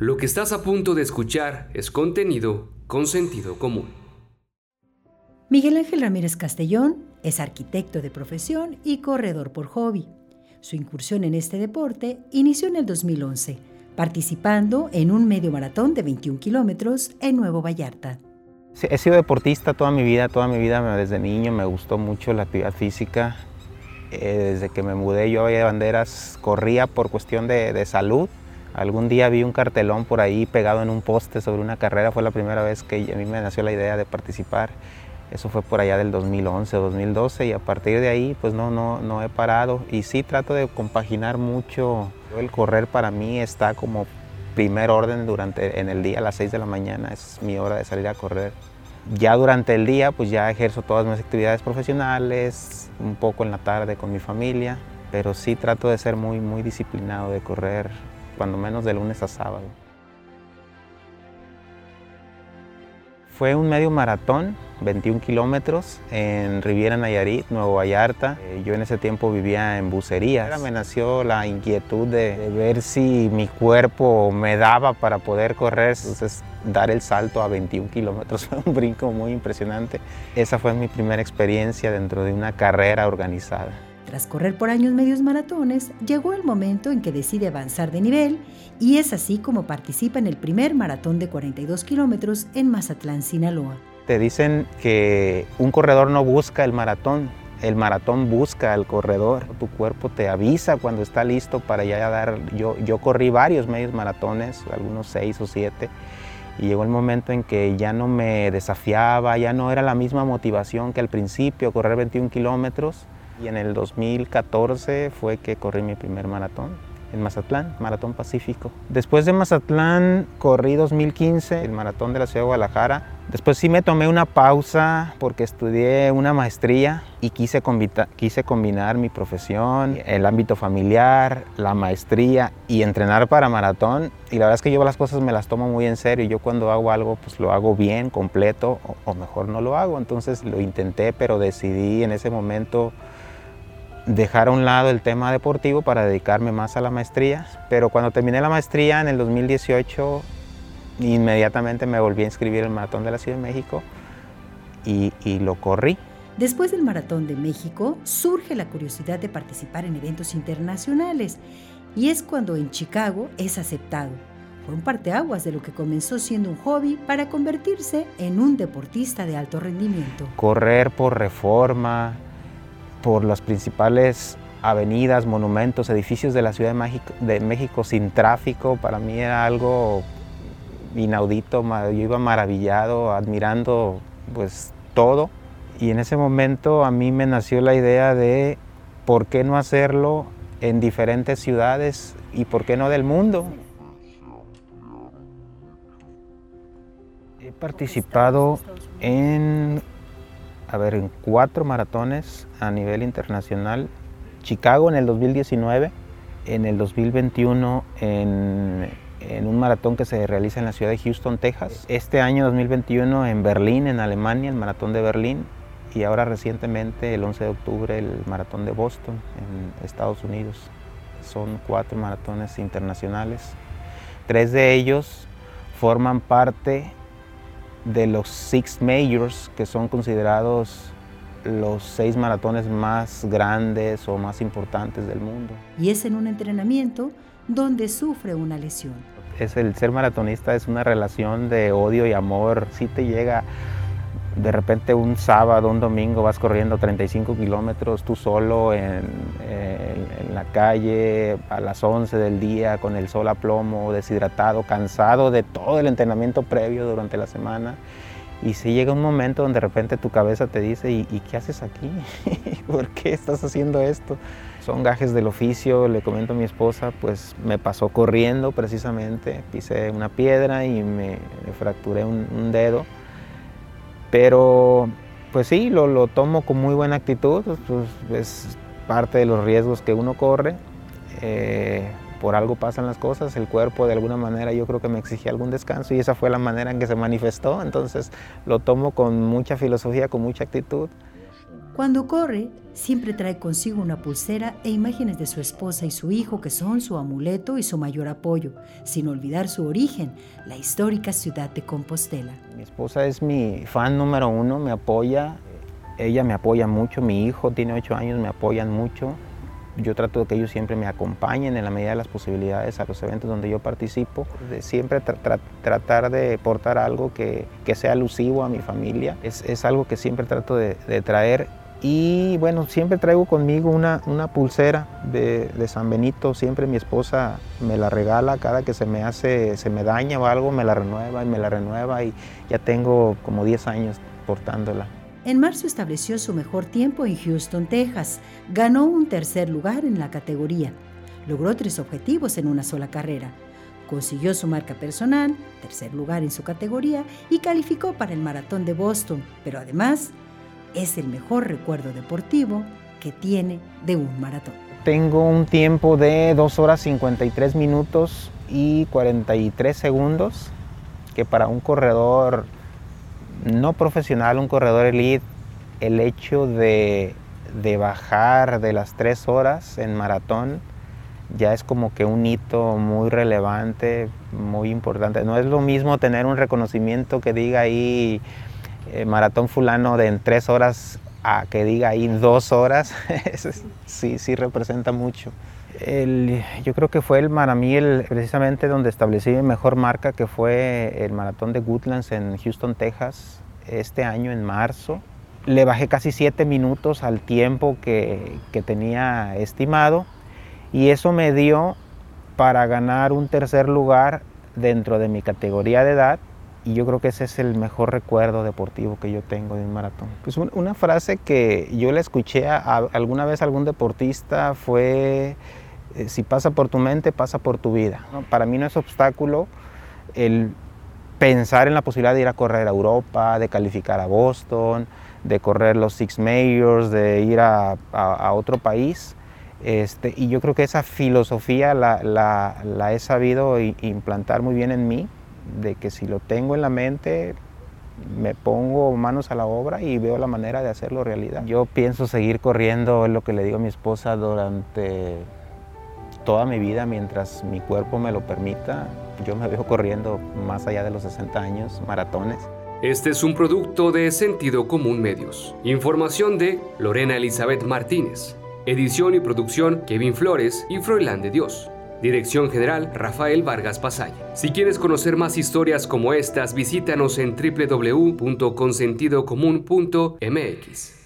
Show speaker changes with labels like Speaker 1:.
Speaker 1: Lo que estás a punto de escuchar es contenido con sentido común.
Speaker 2: Miguel Ángel Ramírez Castellón es arquitecto de profesión y corredor por hobby. Su incursión en este deporte inició en el 2011, participando en un medio maratón de 21 kilómetros en Nuevo Vallarta.
Speaker 3: He sido deportista toda mi vida, toda mi vida desde niño me gustó mucho la actividad física. Eh, desde que me mudé yo a Banderas corría por cuestión de, de, salud. Algún día vi un cartelón por ahí pegado en un poste sobre una carrera, fue la primera vez que a mí me nació la idea de participar. Eso fue por allá del 2011 o 2012 y a partir de ahí pues no, no, no he parado y sí trato de compaginar mucho. El correr para mí está como primer orden durante en el día a las 6 de la mañana, es mi hora de salir a correr. Ya durante el día pues ya ejerzo todas mis actividades profesionales, un poco en la tarde con mi familia, pero sí trato de ser muy, muy disciplinado, de correr cuando menos de lunes a sábado. Fue un medio maratón, 21 kilómetros, en Riviera Nayarit, Nuevo Vallarta. Eh, yo en ese tiempo vivía en bucería. Me nació la inquietud de, de, ver si mi cuerpo me daba para poder correr, entonces dar el salto a 21 kilómetros fue un brinco muy impresionante. Esa fue mi primera experiencia dentro de una carrera organizada.
Speaker 2: Tras correr por años medios maratones, llegó el momento en que decide avanzar de nivel y es así como participa en el primer maratón de 42 kilómetros en Mazatlán, Sinaloa.
Speaker 3: Te dicen que un corredor no busca el maratón, el maratón busca al corredor. Tu cuerpo te avisa cuando está listo para ya dar. Yo, yo corrí varios medios maratones, algunos seis o siete, y llegó el momento en que ya no me desafiaba, ya no era la misma motivación que al principio, correr 21 kilómetros. Y en el 2014 fue que corrí mi primer maratón en Mazatlán, Maratón Pacífico. Después de Mazatlán corrí 2015 el maratón de la ciudad de Guadalajara. Después sí me tomé una pausa porque estudié una maestría y quise, quise combinar mi profesión, el ámbito familiar, la maestría y entrenar para maratón. Y la verdad es que yo las cosas me las tomo muy en serio. Yo cuando hago algo pues lo hago bien, completo o, o mejor no lo hago. Entonces lo intenté pero decidí en ese momento dejar a un lado el tema deportivo para dedicarme más a la maestría. Pero cuando terminé la maestría en el 2018, inmediatamente me volví a inscribir en el Maratón de la Ciudad de México y, y, lo corrí.
Speaker 2: Después del Maratón de México, surge la curiosidad de participar en eventos internacionales y es cuando en Chicago es aceptado. Fue un parteaguas de lo que comenzó siendo un hobby para convertirse en un deportista de alto rendimiento.
Speaker 3: Correr por reforma, por las principales avenidas, monumentos, edificios de la Ciudad de México, de México, sin tráfico, para mí era algo inaudito, yo iba maravillado, admirando pues todo y en ese momento a mí me nació la idea de por qué no hacerlo en diferentes ciudades y por qué no del mundo. He participado en a ver, en cuatro maratones a nivel internacional. Chicago en el 2019, en el 2021 en, en, un maratón que se realiza en la ciudad de Houston, Texas. Este año 2021 en Berlín, en Alemania, el maratón de Berlín. Y ahora recientemente, el 11 de octubre, el maratón de Boston, en Estados Unidos. Son cuatro maratones internacionales. Tres de ellos forman parte de los Six Majors, que son considerados los seis maratones más grandes o más importantes del mundo.
Speaker 2: Y es en un entrenamiento donde sufre una lesión.
Speaker 3: Es el ser maratonista es una relación de odio y amor. Si te llega de repente un sábado, un domingo vas corriendo 35 kilómetros tú solo en, en, en, la calle a las 11 del día con el sol a plomo, deshidratado, cansado de todo el entrenamiento previo durante la semana. Y si llega un momento donde de repente tu cabeza te dice, ¿y, qué haces aquí? ¿Por qué estás haciendo esto? Son gajes del oficio, le comento a mi esposa, pues me pasó corriendo precisamente, pisé una piedra y me, fracturé un dedo pero pues sí, lo, lo, tomo con muy buena actitud, pues, es parte de los riesgos que uno corre. Eh, por algo pasan las cosas, el cuerpo de alguna manera yo creo que me exigía algún descanso y esa fue la manera en que se manifestó, entonces lo tomo con mucha filosofía, con mucha actitud.
Speaker 2: Cuando corre, siempre trae consigo una pulsera e imágenes de su esposa y su hijo que son su amuleto y su mayor apoyo, sin olvidar su origen, la histórica ciudad de Compostela.
Speaker 3: Mi esposa es mi fan número uno, me apoya, ella me apoya mucho, mi hijo tiene ocho años, me apoyan mucho. Yo trato de que ellos siempre me acompañen en la medida de las posibilidades a los eventos donde yo participo, de siempre tratar de portar algo que, sea alusivo a mi familia. Es, algo que siempre trato de, traer y bueno, siempre traigo conmigo una, una pulsera de, de, San Benito, siempre mi esposa me la regala, cada que se me hace, se me daña o algo, me la renueva y me la renueva y ya tengo como 10 años portándola.
Speaker 2: En marzo estableció su mejor tiempo en Houston, Texas. Ganó un tercer lugar en la categoría. Logró tres objetivos en una sola carrera. Consiguió su marca personal, tercer lugar en su categoría y calificó para el maratón de Boston, pero además es el mejor recuerdo deportivo que tiene de un maratón.
Speaker 3: Tengo un tiempo de 2 horas 53 minutos y 43 segundos, que para un corredor no profesional, un corredor elite, el hecho de, bajar de las tres horas en maratón ya es como que un hito muy relevante, muy importante. No es lo mismo tener un reconocimiento que diga ahí eh, maratón fulano de en tres horas a que diga ahí dos horas, sí, sí representa mucho. yo creo que fue el, para mí el, precisamente donde establecí mi mejor marca, que fue el maratón de Woodlands en Houston, Texas, este año en marzo. Le bajé casi siete minutos al tiempo que, que tenía estimado y eso me dio para ganar un tercer lugar dentro de mi categoría de edad y yo creo que ese es el mejor recuerdo deportivo que yo tengo de un maratón. Pues una frase que yo le escuché a, alguna vez a algún deportista fue, eh, si pasa por tu mente, pasa por tu vida. Para mí no es obstáculo el pensar en la posibilidad de ir a correr a Europa, de calificar a Boston, de correr los Six Majors, de ir a, otro país. Este, y yo creo que esa filosofía la, la he sabido implantar muy bien en mí de que si lo tengo en la mente, me pongo manos a la obra y veo la manera de hacerlo realidad. Yo pienso seguir corriendo, es lo que le digo a mi esposa, durante toda mi vida, mientras mi cuerpo me lo permita. Yo me veo corriendo más allá de los 60 años, maratones.
Speaker 1: Este es un producto de Sentido Común Medios. Información de Lorena Elizabeth Martínez. Edición y producción Kevin Flores y Froilán de Dios. Dirección General Rafael Vargas Pasaya. Si quieres conocer más historias como estas, visítanos en www.consentidocomún.mx.